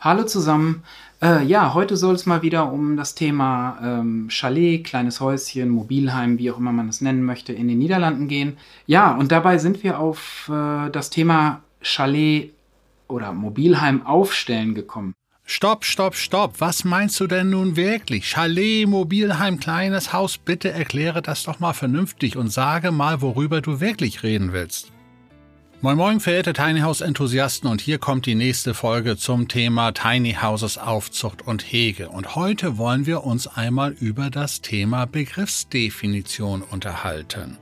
Hallo zusammen. Äh, ja, heute soll es mal wieder um das Thema ähm, Chalet, kleines Häuschen, Mobilheim, wie auch immer man es nennen möchte, in den Niederlanden gehen. Ja, und dabei sind wir auf äh, das Thema Chalet oder Mobilheim aufstellen gekommen. Stopp, stopp, stopp. Was meinst du denn nun wirklich? Chalet, Mobilheim, kleines Haus, bitte erkläre das doch mal vernünftig und sage mal, worüber du wirklich reden willst. Moin Moin, verehrte Tiny House Enthusiasten und hier kommt die nächste Folge zum Thema Tiny Houses Aufzucht und Hege. Und heute wollen wir uns einmal über das Thema Begriffsdefinition unterhalten.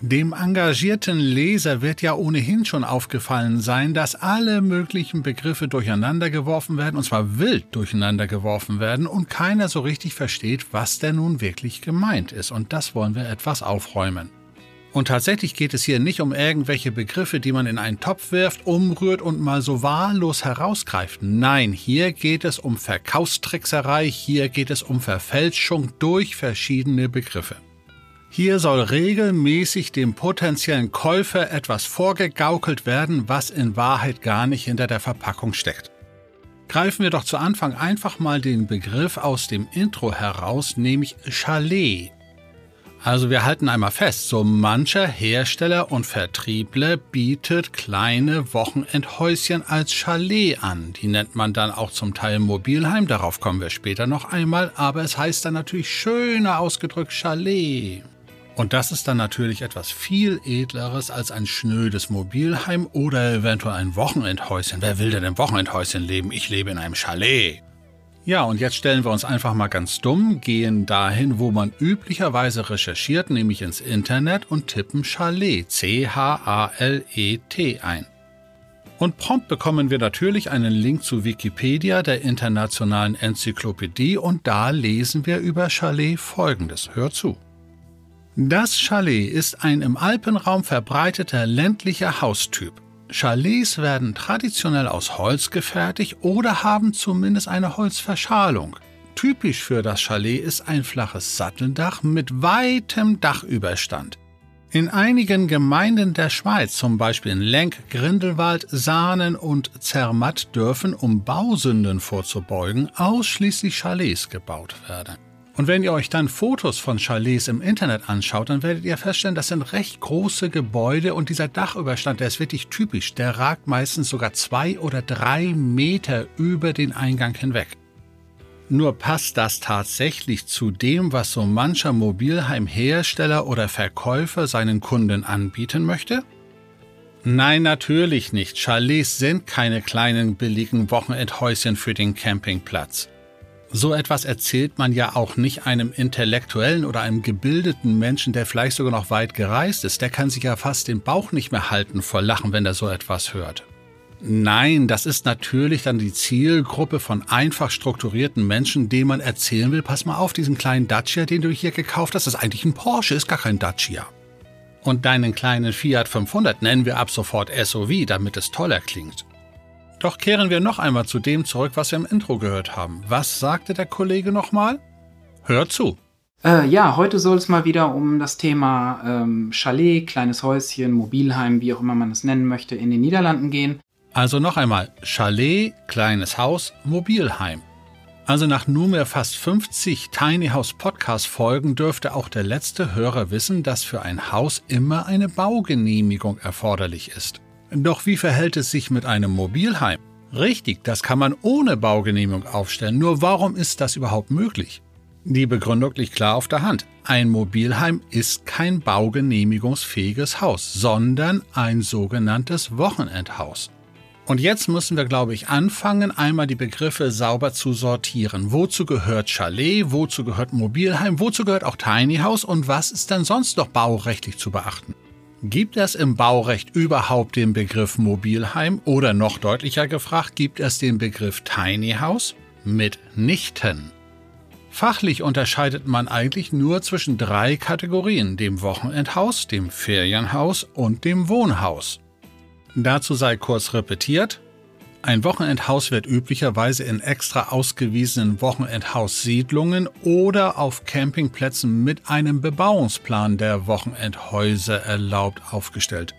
Dem engagierten Leser wird ja ohnehin schon aufgefallen sein, dass alle möglichen Begriffe durcheinander geworfen werden, und zwar wild durcheinander geworfen werden, und keiner so richtig versteht, was denn nun wirklich gemeint ist. Und das wollen wir etwas aufräumen. Und tatsächlich geht es hier nicht um irgendwelche Begriffe, die man in einen Topf wirft, umrührt und mal so wahllos herausgreift. Nein, hier geht es um Verkaufstrickserei, hier geht es um Verfälschung durch verschiedene Begriffe. Hier soll regelmäßig dem potenziellen Käufer etwas vorgegaukelt werden, was in Wahrheit gar nicht hinter der Verpackung steckt. Greifen wir doch zu Anfang einfach mal den Begriff aus dem Intro heraus, nämlich Chalet. Also wir halten einmal fest, so mancher Hersteller und Vertriebler bietet kleine Wochenendhäuschen als Chalet an. Die nennt man dann auch zum Teil Mobilheim, darauf kommen wir später noch einmal, aber es heißt dann natürlich schöner ausgedrückt Chalet. Und das ist dann natürlich etwas viel edleres als ein schnödes Mobilheim oder eventuell ein Wochenendhäuschen. Wer will denn im Wochenendhäuschen leben? Ich lebe in einem Chalet. Ja, und jetzt stellen wir uns einfach mal ganz dumm, gehen dahin, wo man üblicherweise recherchiert, nämlich ins Internet und tippen Chalet, C-H-A-L-E-T ein. Und prompt bekommen wir natürlich einen Link zu Wikipedia, der internationalen Enzyklopädie, und da lesen wir über Chalet folgendes. Hör zu. Das Chalet ist ein im Alpenraum verbreiteter ländlicher Haustyp. Chalets werden traditionell aus Holz gefertigt oder haben zumindest eine Holzverschalung. Typisch für das Chalet ist ein flaches Satteldach mit weitem Dachüberstand. In einigen Gemeinden der Schweiz, zum Beispiel in Lenk, Grindelwald, Sahnen und Zermatt, dürfen, um Bausünden vorzubeugen, ausschließlich Chalets gebaut werden. Und wenn ihr euch dann Fotos von Chalets im Internet anschaut, dann werdet ihr feststellen, das sind recht große Gebäude und dieser Dachüberstand, der ist wirklich typisch. Der ragt meistens sogar zwei oder drei Meter über den Eingang hinweg. Nur passt das tatsächlich zu dem, was so mancher Mobilheimhersteller oder Verkäufer seinen Kunden anbieten möchte? Nein, natürlich nicht. Chalets sind keine kleinen billigen Wochenendhäuschen für den Campingplatz. So etwas erzählt man ja auch nicht einem intellektuellen oder einem gebildeten Menschen, der vielleicht sogar noch weit gereist ist. Der kann sich ja fast den Bauch nicht mehr halten vor Lachen, wenn er so etwas hört. Nein, das ist natürlich dann die Zielgruppe von einfach strukturierten Menschen, denen man erzählen will, pass mal auf, diesen kleinen Dacia, den du hier gekauft hast, ist eigentlich ein Porsche, ist gar kein Dacia. Und deinen kleinen Fiat 500 nennen wir ab sofort SUV, damit es toller klingt. Doch kehren wir noch einmal zu dem zurück, was wir im Intro gehört haben. Was sagte der Kollege nochmal? Hör zu. Äh, ja, heute soll es mal wieder um das Thema ähm, Chalet, kleines Häuschen, Mobilheim, wie auch immer man es nennen möchte, in den Niederlanden gehen. Also noch einmal, Chalet, kleines Haus, Mobilheim. Also nach nunmehr fast 50 Tiny House Podcast Folgen dürfte auch der letzte Hörer wissen, dass für ein Haus immer eine Baugenehmigung erforderlich ist. Doch wie verhält es sich mit einem Mobilheim? Richtig, das kann man ohne Baugenehmigung aufstellen. Nur warum ist das überhaupt möglich? Die Begründung liegt klar auf der Hand. Ein Mobilheim ist kein baugenehmigungsfähiges Haus, sondern ein sogenanntes Wochenendhaus. Und jetzt müssen wir, glaube ich, anfangen, einmal die Begriffe sauber zu sortieren. Wozu gehört Chalet, wozu gehört Mobilheim, wozu gehört auch Tiny House und was ist denn sonst noch baurechtlich zu beachten? Gibt es im Baurecht überhaupt den Begriff Mobilheim oder noch deutlicher gefragt, gibt es den Begriff Tiny House? Mitnichten. Fachlich unterscheidet man eigentlich nur zwischen drei Kategorien, dem Wochenendhaus, dem Ferienhaus und dem Wohnhaus. Dazu sei kurz repetiert, ein Wochenendhaus wird üblicherweise in extra ausgewiesenen Wochenendhaussiedlungen oder auf Campingplätzen mit einem Bebauungsplan der Wochenendhäuser erlaubt aufgestellt.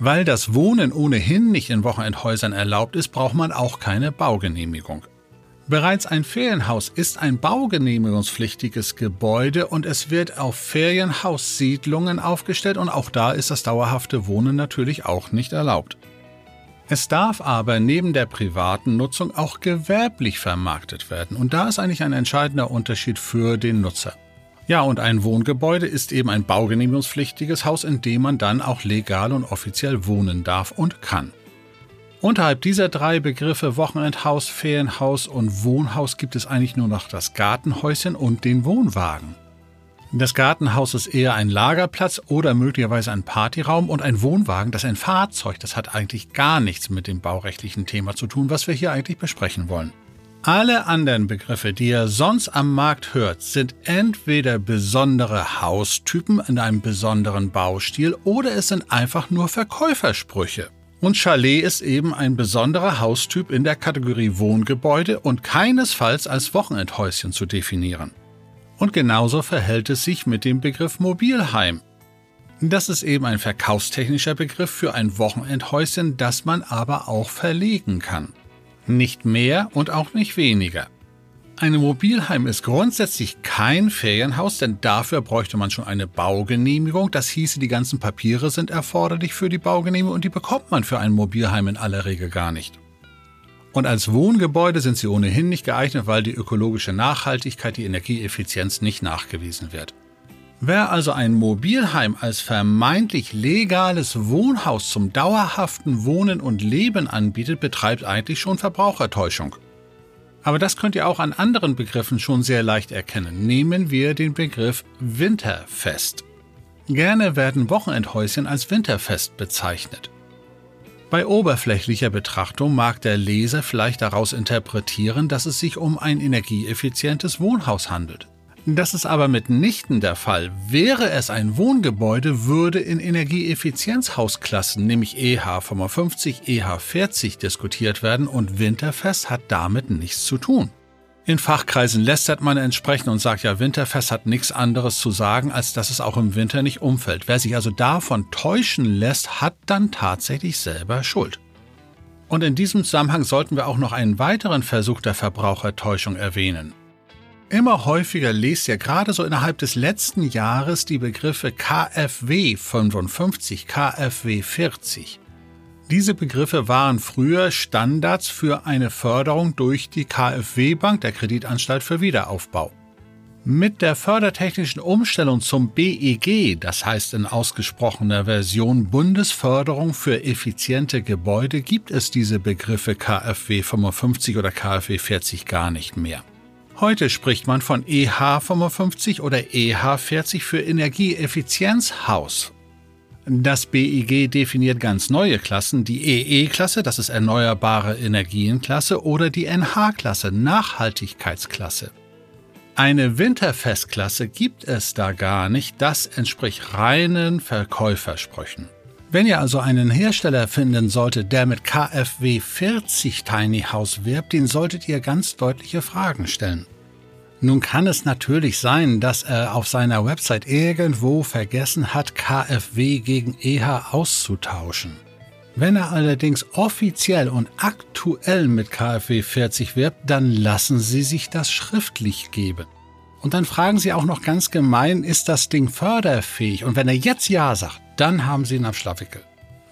Weil das Wohnen ohnehin nicht in Wochenendhäusern erlaubt ist, braucht man auch keine Baugenehmigung. Bereits ein Ferienhaus ist ein baugenehmigungspflichtiges Gebäude und es wird auf Ferienhaussiedlungen aufgestellt und auch da ist das dauerhafte Wohnen natürlich auch nicht erlaubt. Es darf aber neben der privaten Nutzung auch gewerblich vermarktet werden und da ist eigentlich ein entscheidender Unterschied für den Nutzer. Ja, und ein Wohngebäude ist eben ein baugenehmigungspflichtiges Haus, in dem man dann auch legal und offiziell wohnen darf und kann. Unterhalb dieser drei Begriffe Wochenendhaus, Ferienhaus und Wohnhaus gibt es eigentlich nur noch das Gartenhäuschen und den Wohnwagen. Das Gartenhaus ist eher ein Lagerplatz oder möglicherweise ein Partyraum und ein Wohnwagen, das ist ein Fahrzeug, das hat eigentlich gar nichts mit dem baurechtlichen Thema zu tun, was wir hier eigentlich besprechen wollen. Alle anderen Begriffe, die ihr sonst am Markt hört, sind entweder besondere Haustypen in einem besonderen Baustil oder es sind einfach nur Verkäufersprüche. Und Chalet ist eben ein besonderer Haustyp in der Kategorie Wohngebäude und keinesfalls als Wochenendhäuschen zu definieren. Und genauso verhält es sich mit dem Begriff Mobilheim. Das ist eben ein verkaufstechnischer Begriff für ein Wochenendhäuschen, das man aber auch verlegen kann. Nicht mehr und auch nicht weniger. Ein Mobilheim ist grundsätzlich kein Ferienhaus, denn dafür bräuchte man schon eine Baugenehmigung. Das hieße, die ganzen Papiere sind erforderlich für die Baugenehmigung und die bekommt man für ein Mobilheim in aller Regel gar nicht. Und als Wohngebäude sind sie ohnehin nicht geeignet, weil die ökologische Nachhaltigkeit, die Energieeffizienz nicht nachgewiesen wird. Wer also ein Mobilheim als vermeintlich legales Wohnhaus zum dauerhaften Wohnen und Leben anbietet, betreibt eigentlich schon Verbrauchertäuschung. Aber das könnt ihr auch an anderen Begriffen schon sehr leicht erkennen. Nehmen wir den Begriff Winterfest. Gerne werden Wochenendhäuschen als Winterfest bezeichnet. Bei oberflächlicher Betrachtung mag der Leser vielleicht daraus interpretieren, dass es sich um ein energieeffizientes Wohnhaus handelt. Das ist aber mitnichten der Fall. Wäre es ein Wohngebäude, würde in Energieeffizienzhausklassen, nämlich EH 55, EH 40 diskutiert werden und Winterfest hat damit nichts zu tun. In Fachkreisen lästert man entsprechend und sagt, ja, Winterfest hat nichts anderes zu sagen, als dass es auch im Winter nicht umfällt. Wer sich also davon täuschen lässt, hat dann tatsächlich selber Schuld. Und in diesem Zusammenhang sollten wir auch noch einen weiteren Versuch der Verbrauchertäuschung erwähnen. Immer häufiger lest ihr gerade so innerhalb des letzten Jahres die Begriffe KfW 55, KfW 40. Diese Begriffe waren früher Standards für eine Förderung durch die KfW Bank, der Kreditanstalt für Wiederaufbau. Mit der fördertechnischen Umstellung zum BEG, das heißt in ausgesprochener Version Bundesförderung für effiziente Gebäude, gibt es diese Begriffe KfW 55 oder KfW 40 gar nicht mehr. Heute spricht man von EH 55 oder EH 40 für Energieeffizienzhaus das BIG definiert ganz neue Klassen, die EE-Klasse, das ist Erneuerbare Energienklasse, oder die NH-Klasse, Nachhaltigkeitsklasse. Eine Winterfestklasse gibt es da gar nicht, das entspricht reinen Verkäufersprüchen. Wenn ihr also einen Hersteller finden solltet, der mit KfW 40 Tiny House wirbt, den solltet ihr ganz deutliche Fragen stellen. Nun kann es natürlich sein, dass er auf seiner Website irgendwo vergessen hat, KfW gegen EH auszutauschen. Wenn er allerdings offiziell und aktuell mit KfW 40 wirbt, dann lassen Sie sich das schriftlich geben. Und dann fragen Sie auch noch ganz gemein, ist das Ding förderfähig? Und wenn er jetzt Ja sagt, dann haben Sie ihn am Schlafwickel.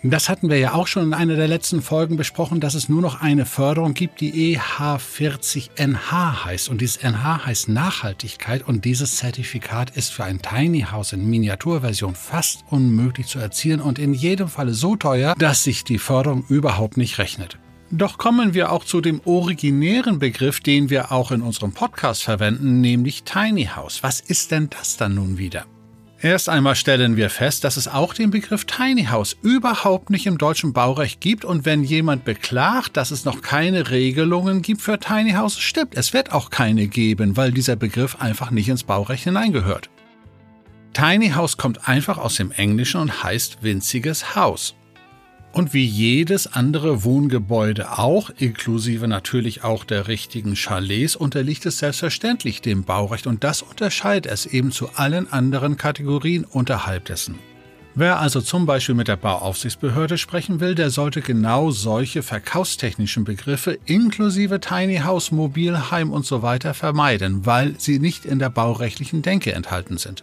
Das hatten wir ja auch schon in einer der letzten Folgen besprochen, dass es nur noch eine Förderung gibt, die EH40NH heißt. Und dieses NH heißt Nachhaltigkeit und dieses Zertifikat ist für ein Tiny House in Miniaturversion fast unmöglich zu erzielen und in jedem Falle so teuer, dass sich die Förderung überhaupt nicht rechnet. Doch kommen wir auch zu dem originären Begriff, den wir auch in unserem Podcast verwenden, nämlich Tiny House. Was ist denn das dann nun wieder? Erst einmal stellen wir fest, dass es auch den Begriff Tiny House überhaupt nicht im deutschen Baurecht gibt und wenn jemand beklagt, dass es noch keine Regelungen gibt für Tiny House, stimmt, es wird auch keine geben, weil dieser Begriff einfach nicht ins Baurecht hineingehört. Tiny House kommt einfach aus dem Englischen und heißt winziges Haus. Und wie jedes andere Wohngebäude auch, inklusive natürlich auch der richtigen Chalets, unterliegt es selbstverständlich dem Baurecht und das unterscheidet es eben zu allen anderen Kategorien unterhalb dessen. Wer also zum Beispiel mit der Bauaufsichtsbehörde sprechen will, der sollte genau solche verkaufstechnischen Begriffe inklusive Tiny House, Mobilheim und so weiter vermeiden, weil sie nicht in der baurechtlichen Denke enthalten sind.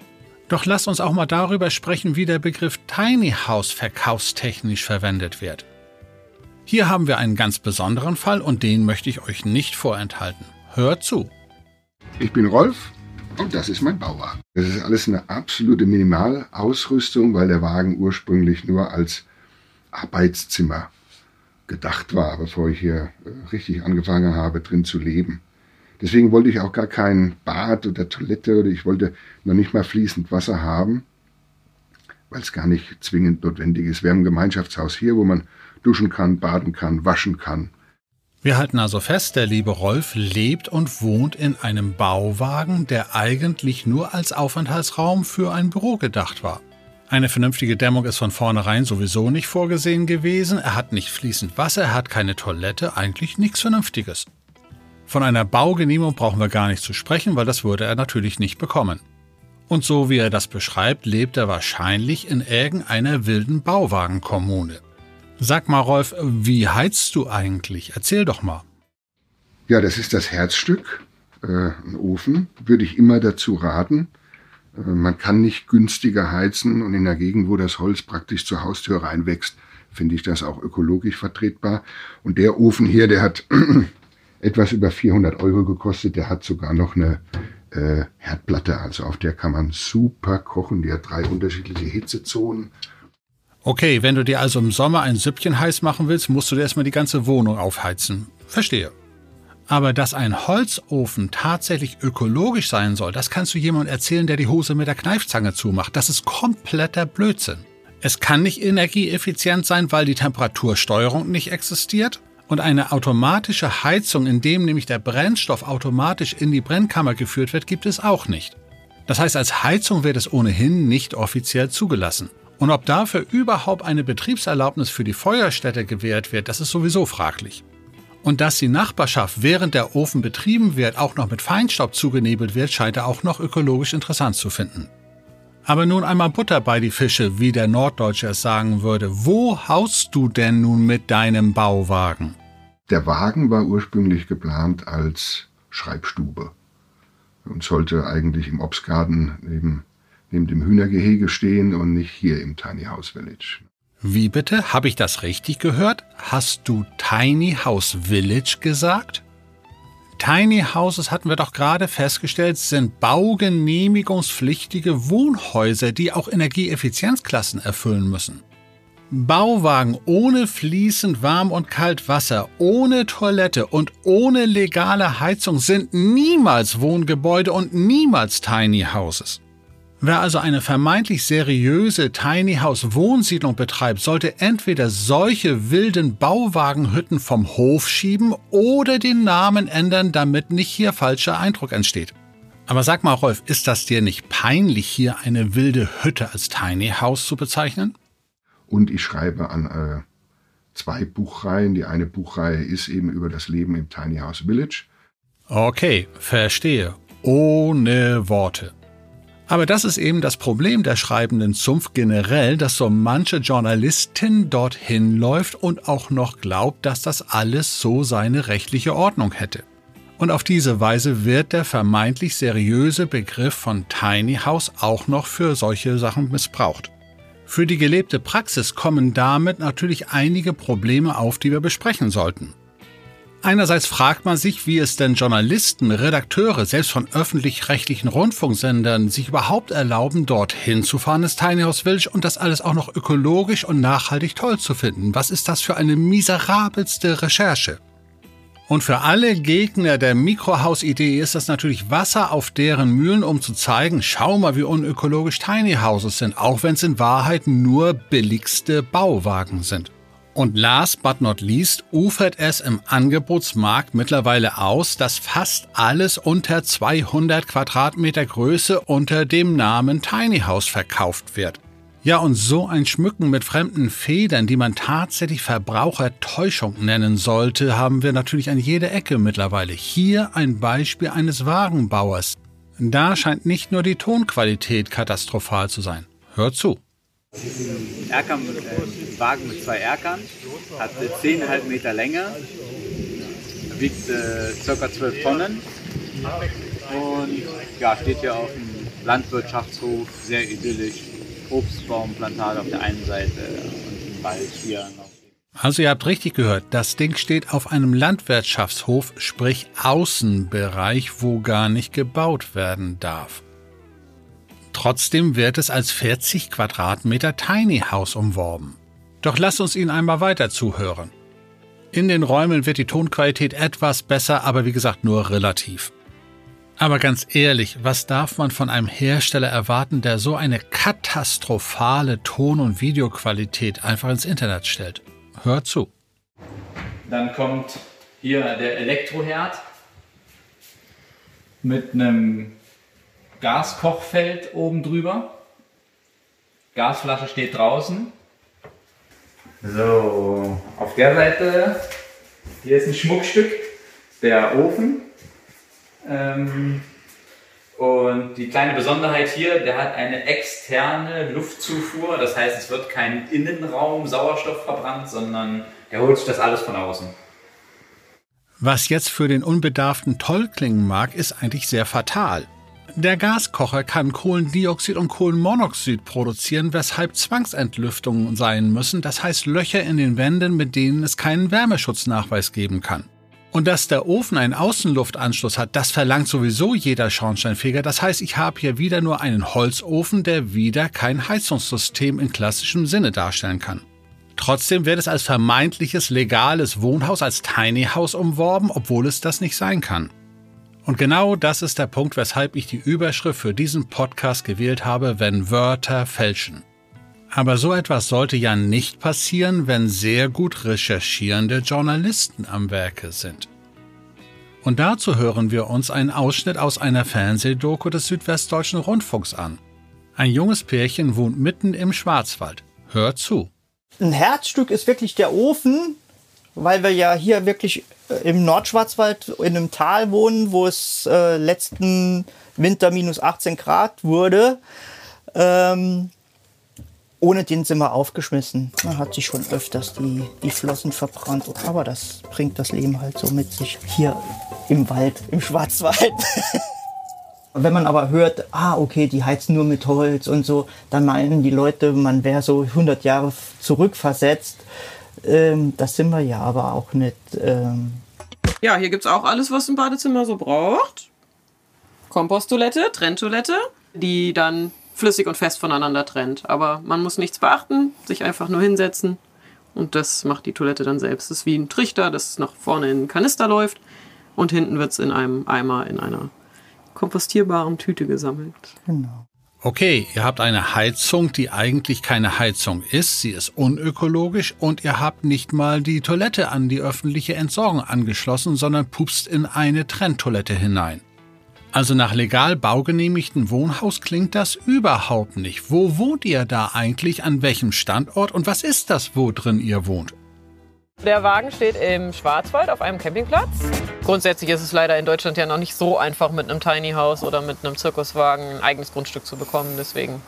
Doch lasst uns auch mal darüber sprechen, wie der Begriff Tiny House verkaufstechnisch verwendet wird. Hier haben wir einen ganz besonderen Fall und den möchte ich euch nicht vorenthalten. Hört zu. Ich bin Rolf und das ist mein Bauwagen. Das ist alles eine absolute Minimalausrüstung, weil der Wagen ursprünglich nur als Arbeitszimmer gedacht war, bevor ich hier äh, richtig angefangen habe, drin zu leben. Deswegen wollte ich auch gar kein Bad oder Toilette oder ich wollte noch nicht mal fließend Wasser haben, weil es gar nicht zwingend notwendig ist. Wir haben ein Gemeinschaftshaus hier, wo man duschen kann, baden kann, waschen kann. Wir halten also fest, der liebe Rolf lebt und wohnt in einem Bauwagen, der eigentlich nur als Aufenthaltsraum für ein Büro gedacht war. Eine vernünftige Dämmung ist von vornherein sowieso nicht vorgesehen gewesen, er hat nicht fließend Wasser, er hat keine Toilette, eigentlich nichts Vernünftiges. Von einer Baugenehmigung brauchen wir gar nicht zu sprechen, weil das würde er natürlich nicht bekommen. Und so wie er das beschreibt, lebt er wahrscheinlich in irgendeiner wilden Bauwagenkommune. Sag mal, Rolf, wie heizt du eigentlich? Erzähl doch mal. Ja, das ist das Herzstück, äh, ein Ofen, würde ich immer dazu raten. Äh, man kann nicht günstiger heizen und in der Gegend, wo das Holz praktisch zur Haustür reinwächst, finde ich das auch ökologisch vertretbar. Und der Ofen hier, der hat etwas über 400 Euro gekostet. Der hat sogar noch eine äh, Herdplatte, also auf der kann man super kochen. Die hat drei unterschiedliche Hitzezonen. Okay, wenn du dir also im Sommer ein Süppchen heiß machen willst, musst du dir erstmal die ganze Wohnung aufheizen. Verstehe. Aber dass ein Holzofen tatsächlich ökologisch sein soll, das kannst du jemandem erzählen, der die Hose mit der Kneifzange zumacht. Das ist kompletter Blödsinn. Es kann nicht energieeffizient sein, weil die Temperatursteuerung nicht existiert. Und eine automatische Heizung, in dem nämlich der Brennstoff automatisch in die Brennkammer geführt wird, gibt es auch nicht. Das heißt, als Heizung wird es ohnehin nicht offiziell zugelassen. Und ob dafür überhaupt eine Betriebserlaubnis für die Feuerstätte gewährt wird, das ist sowieso fraglich. Und dass die Nachbarschaft, während der Ofen betrieben wird, auch noch mit Feinstaub zugenebelt wird, scheint er auch noch ökologisch interessant zu finden. Aber nun einmal Butter bei die Fische, wie der Norddeutsche es sagen würde. Wo haust du denn nun mit deinem Bauwagen? Der Wagen war ursprünglich geplant als Schreibstube und sollte eigentlich im Obstgarten neben, neben dem Hühnergehege stehen und nicht hier im Tiny House Village. Wie bitte? Habe ich das richtig gehört? Hast du Tiny House Village gesagt? Tiny Houses hatten wir doch gerade festgestellt, sind baugenehmigungspflichtige Wohnhäuser, die auch Energieeffizienzklassen erfüllen müssen. Bauwagen ohne fließend warm und kalt Wasser, ohne Toilette und ohne legale Heizung sind niemals Wohngebäude und niemals Tiny Houses. Wer also eine vermeintlich seriöse Tiny House Wohnsiedlung betreibt, sollte entweder solche wilden Bauwagenhütten vom Hof schieben oder den Namen ändern, damit nicht hier falscher Eindruck entsteht. Aber sag mal, Rolf, ist das dir nicht peinlich, hier eine wilde Hütte als Tiny House zu bezeichnen? Und ich schreibe an äh, zwei Buchreihen. Die eine Buchreihe ist eben über das Leben im Tiny House Village. Okay, verstehe. Ohne Worte. Aber das ist eben das Problem der schreibenden Zunft generell, dass so manche Journalistin dorthin läuft und auch noch glaubt, dass das alles so seine rechtliche Ordnung hätte. Und auf diese Weise wird der vermeintlich seriöse Begriff von Tiny House auch noch für solche Sachen missbraucht. Für die gelebte Praxis kommen damit natürlich einige Probleme auf, die wir besprechen sollten. Einerseits fragt man sich, wie es denn Journalisten, Redakteure, selbst von öffentlich-rechtlichen Rundfunksendern sich überhaupt erlauben, dorthin zu fahren ins Tiny House Village und das alles auch noch ökologisch und nachhaltig toll zu finden. Was ist das für eine miserabelste Recherche? Und für alle Gegner der Mikrohausidee ist das natürlich Wasser auf deren Mühlen, um zu zeigen, schau mal, wie unökologisch Tiny Houses sind, auch wenn es in Wahrheit nur billigste Bauwagen sind. Und last but not least ufert es im Angebotsmarkt mittlerweile aus, dass fast alles unter 200 Quadratmeter Größe unter dem Namen Tiny House verkauft wird. Ja, und so ein Schmücken mit fremden Federn, die man tatsächlich Verbrauchertäuschung nennen sollte, haben wir natürlich an jeder Ecke mittlerweile. Hier ein Beispiel eines Wagenbauers. Da scheint nicht nur die Tonqualität katastrophal zu sein. Hört zu. Erker mit, äh, Wagen mit zwei Erkern, hat äh, 10,5 Meter Länge, wiegt äh, ca. 12 Tonnen und ja, steht hier auf dem Landwirtschaftshof, sehr idyllisch. Obstbaumplantage auf der einen Seite und ein Wald hier noch. Also ihr habt richtig gehört, das Ding steht auf einem Landwirtschaftshof, sprich Außenbereich, wo gar nicht gebaut werden darf. Trotzdem wird es als 40 Quadratmeter Tiny House umworben. Doch lasst uns Ihnen einmal weiter zuhören. In den Räumen wird die Tonqualität etwas besser, aber wie gesagt nur relativ. Aber ganz ehrlich, was darf man von einem Hersteller erwarten, der so eine katastrophale Ton- und Videoqualität einfach ins Internet stellt? Hört zu. Dann kommt hier der Elektroherd mit einem Gaskochfeld oben drüber. Gasflasche steht draußen. So, auf der Seite, hier ist ein Schmuckstück, der Ofen. Ähm, und die kleine Besonderheit hier, der hat eine externe Luftzufuhr. Das heißt, es wird kein Innenraum Sauerstoff verbrannt, sondern der holt sich das alles von außen. Was jetzt für den Unbedarften toll klingen mag, ist eigentlich sehr fatal. Der Gaskocher kann Kohlendioxid und Kohlenmonoxid produzieren, weshalb Zwangsentlüftungen sein müssen, das heißt Löcher in den Wänden, mit denen es keinen Wärmeschutznachweis geben kann. Und dass der Ofen einen Außenluftanschluss hat, das verlangt sowieso jeder Schornsteinfeger. Das heißt, ich habe hier wieder nur einen Holzofen, der wieder kein Heizungssystem in klassischem Sinne darstellen kann. Trotzdem wird es als vermeintliches legales Wohnhaus als Tiny House umworben, obwohl es das nicht sein kann. Und genau das ist der Punkt, weshalb ich die Überschrift für diesen Podcast gewählt habe, wenn Wörter fälschen. Aber so etwas sollte ja nicht passieren, wenn sehr gut recherchierende Journalisten am Werke sind. Und dazu hören wir uns einen Ausschnitt aus einer Fernsehdoku des Südwestdeutschen Rundfunks an. Ein junges Pärchen wohnt mitten im Schwarzwald. Hört zu. Ein Herzstück ist wirklich der Ofen, weil wir ja hier wirklich äh, im Nordschwarzwald in einem Tal wohnen, wo es äh, letzten Winter minus 18 Grad wurde. Ähm, ohne den sind wir aufgeschmissen. Man hat sich schon öfters die, die Flossen verbrannt. Aber das bringt das Leben halt so mit sich hier im Wald, im Schwarzwald. Wenn man aber hört, ah, okay, die heizen nur mit Holz und so, dann meinen die Leute, man wäre so 100 Jahre zurückversetzt. Ähm, das sind wir ja aber auch nicht. Ähm ja, hier gibt es auch alles, was ein Badezimmer so braucht. Komposttoilette, Trenntoilette, die dann flüssig und fest voneinander trennt. Aber man muss nichts beachten, sich einfach nur hinsetzen und das macht die Toilette dann selbst. Das ist wie ein Trichter, das nach vorne in einen Kanister läuft und hinten wird es in einem Eimer in einer kompostierbaren Tüte gesammelt. Genau. Okay, ihr habt eine Heizung, die eigentlich keine Heizung ist, sie ist unökologisch und ihr habt nicht mal die Toilette an die öffentliche Entsorgung angeschlossen, sondern pupst in eine Trenntoilette hinein. Also nach legal baugenehmigten Wohnhaus klingt das überhaupt nicht. Wo wohnt ihr da eigentlich? An welchem Standort? Und was ist das, wo drin ihr wohnt? Der Wagen steht im Schwarzwald auf einem Campingplatz. Grundsätzlich ist es leider in Deutschland ja noch nicht so einfach, mit einem Tiny House oder mit einem Zirkuswagen ein eigenes Grundstück zu bekommen. Deswegen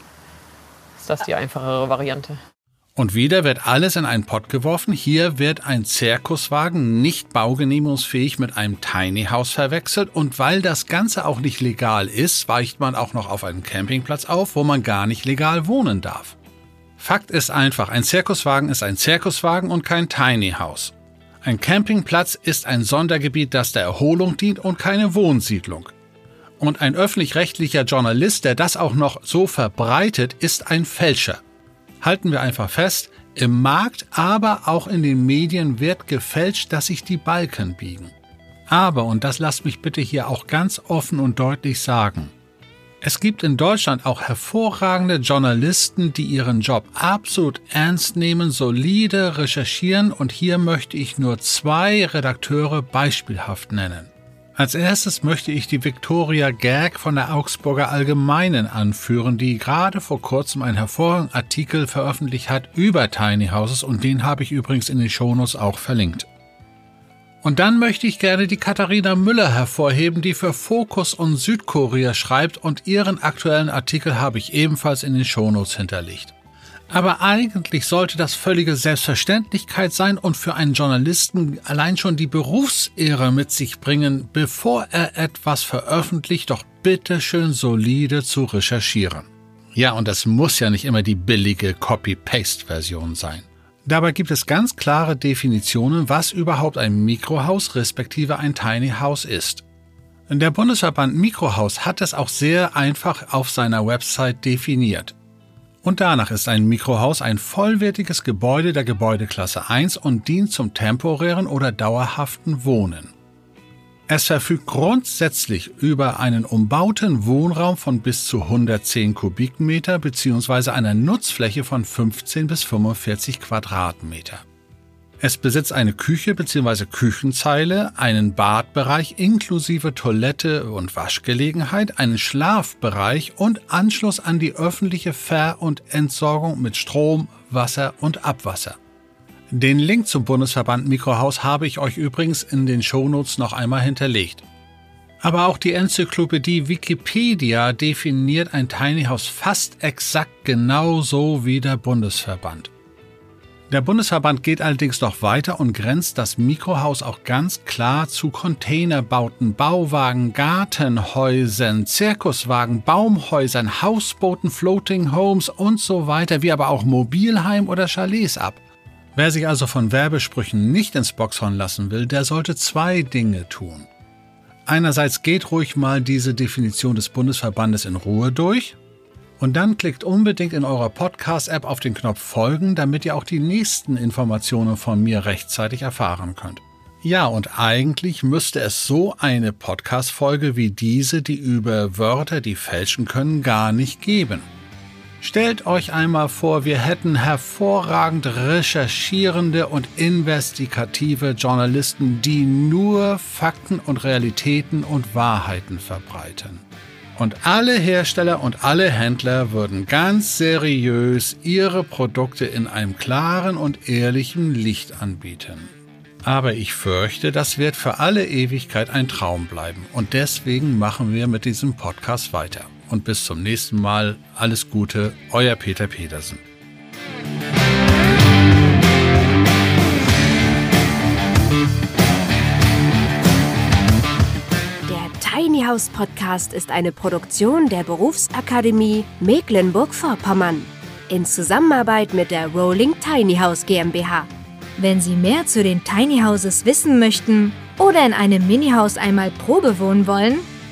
ist das die einfachere Variante. Und wieder wird alles in einen Pott geworfen. Hier wird ein Zirkuswagen nicht baugenehmigungsfähig mit einem Tiny House verwechselt. Und weil das Ganze auch nicht legal ist, weicht man auch noch auf einen Campingplatz auf, wo man gar nicht legal wohnen darf. Fakt ist einfach, ein Zirkuswagen ist ein Zirkuswagen und kein Tiny House. Ein Campingplatz ist ein Sondergebiet, das der Erholung dient und keine Wohnsiedlung. Und ein öffentlich-rechtlicher Journalist, der das auch noch so verbreitet, ist ein Fälscher halten wir einfach fest, im Markt, aber auch in den Medien wird gefälscht, dass sich die Balken biegen. Aber, und das lasst mich bitte hier auch ganz offen und deutlich sagen, es gibt in Deutschland auch hervorragende Journalisten, die ihren Job absolut ernst nehmen, solide recherchieren und hier möchte ich nur zwei Redakteure beispielhaft nennen. Als erstes möchte ich die Viktoria Gerg von der Augsburger Allgemeinen anführen, die gerade vor kurzem einen hervorragenden Artikel veröffentlicht hat über Tiny Houses und den habe ich übrigens in den Shownotes auch verlinkt. Und dann möchte ich gerne die Katharina Müller hervorheben, die für Focus und Südkorea schreibt und ihren aktuellen Artikel habe ich ebenfalls in den Shownotes hinterlegt. Aber eigentlich sollte das völlige Selbstverständlichkeit sein und für einen Journalisten allein schon die Berufsehre mit sich bringen, bevor er etwas veröffentlicht, doch bitteschön solide zu recherchieren. Ja, und das muss ja nicht immer die billige Copy-Paste-Version sein. Dabei gibt es ganz klare Definitionen, was überhaupt ein Mikrohaus respektive ein Tiny House ist. Der Bundesverband Mikrohaus hat es auch sehr einfach auf seiner Website definiert. Und danach ist ein Mikrohaus ein vollwertiges Gebäude der Gebäudeklasse 1 und dient zum temporären oder dauerhaften Wohnen. Es verfügt grundsätzlich über einen umbauten Wohnraum von bis zu 110 Kubikmeter bzw. einer Nutzfläche von 15 bis 45 Quadratmeter. Es besitzt eine Küche bzw. Küchenzeile, einen Badbereich inklusive Toilette und Waschgelegenheit, einen Schlafbereich und Anschluss an die öffentliche Ver- und Entsorgung mit Strom, Wasser und Abwasser. Den Link zum Bundesverband Mikrohaus habe ich euch übrigens in den Shownotes noch einmal hinterlegt. Aber auch die Enzyklopädie Wikipedia definiert ein Tiny House fast exakt genauso wie der Bundesverband. Der Bundesverband geht allerdings noch weiter und grenzt das Mikrohaus auch ganz klar zu Containerbauten, Bauwagen, Gartenhäusern, Zirkuswagen, Baumhäusern, Hausbooten, Floating Homes und so weiter, wie aber auch Mobilheim oder Chalets ab. Wer sich also von Werbesprüchen nicht ins Boxhorn lassen will, der sollte zwei Dinge tun. Einerseits geht ruhig mal diese Definition des Bundesverbandes in Ruhe durch und dann klickt unbedingt in eurer Podcast-App auf den Knopf Folgen, damit ihr auch die nächsten Informationen von mir rechtzeitig erfahren könnt. Ja, und eigentlich müsste es so eine Podcast-Folge wie diese, die über Wörter, die fälschen können, gar nicht geben. Stellt euch einmal vor, wir hätten hervorragend recherchierende und investigative Journalisten, die nur Fakten und Realitäten und Wahrheiten verbreiten. Und alle Hersteller und alle Händler würden ganz seriös ihre Produkte in einem klaren und ehrlichen Licht anbieten. Aber ich fürchte, das wird für alle Ewigkeit ein Traum bleiben. Und deswegen machen wir mit diesem Podcast weiter und bis zum nächsten Mal. Alles Gute, euer Peter Petersen. Der Tiny House Podcast ist eine Produktion der Berufsakademie Mecklenburg-Vorpommern in Zusammenarbeit mit der Rolling Tiny House GmbH. Wenn Sie mehr zu den Tiny Houses wissen möchten oder in einem Mini-Haus einmal Probe wohnen wollen,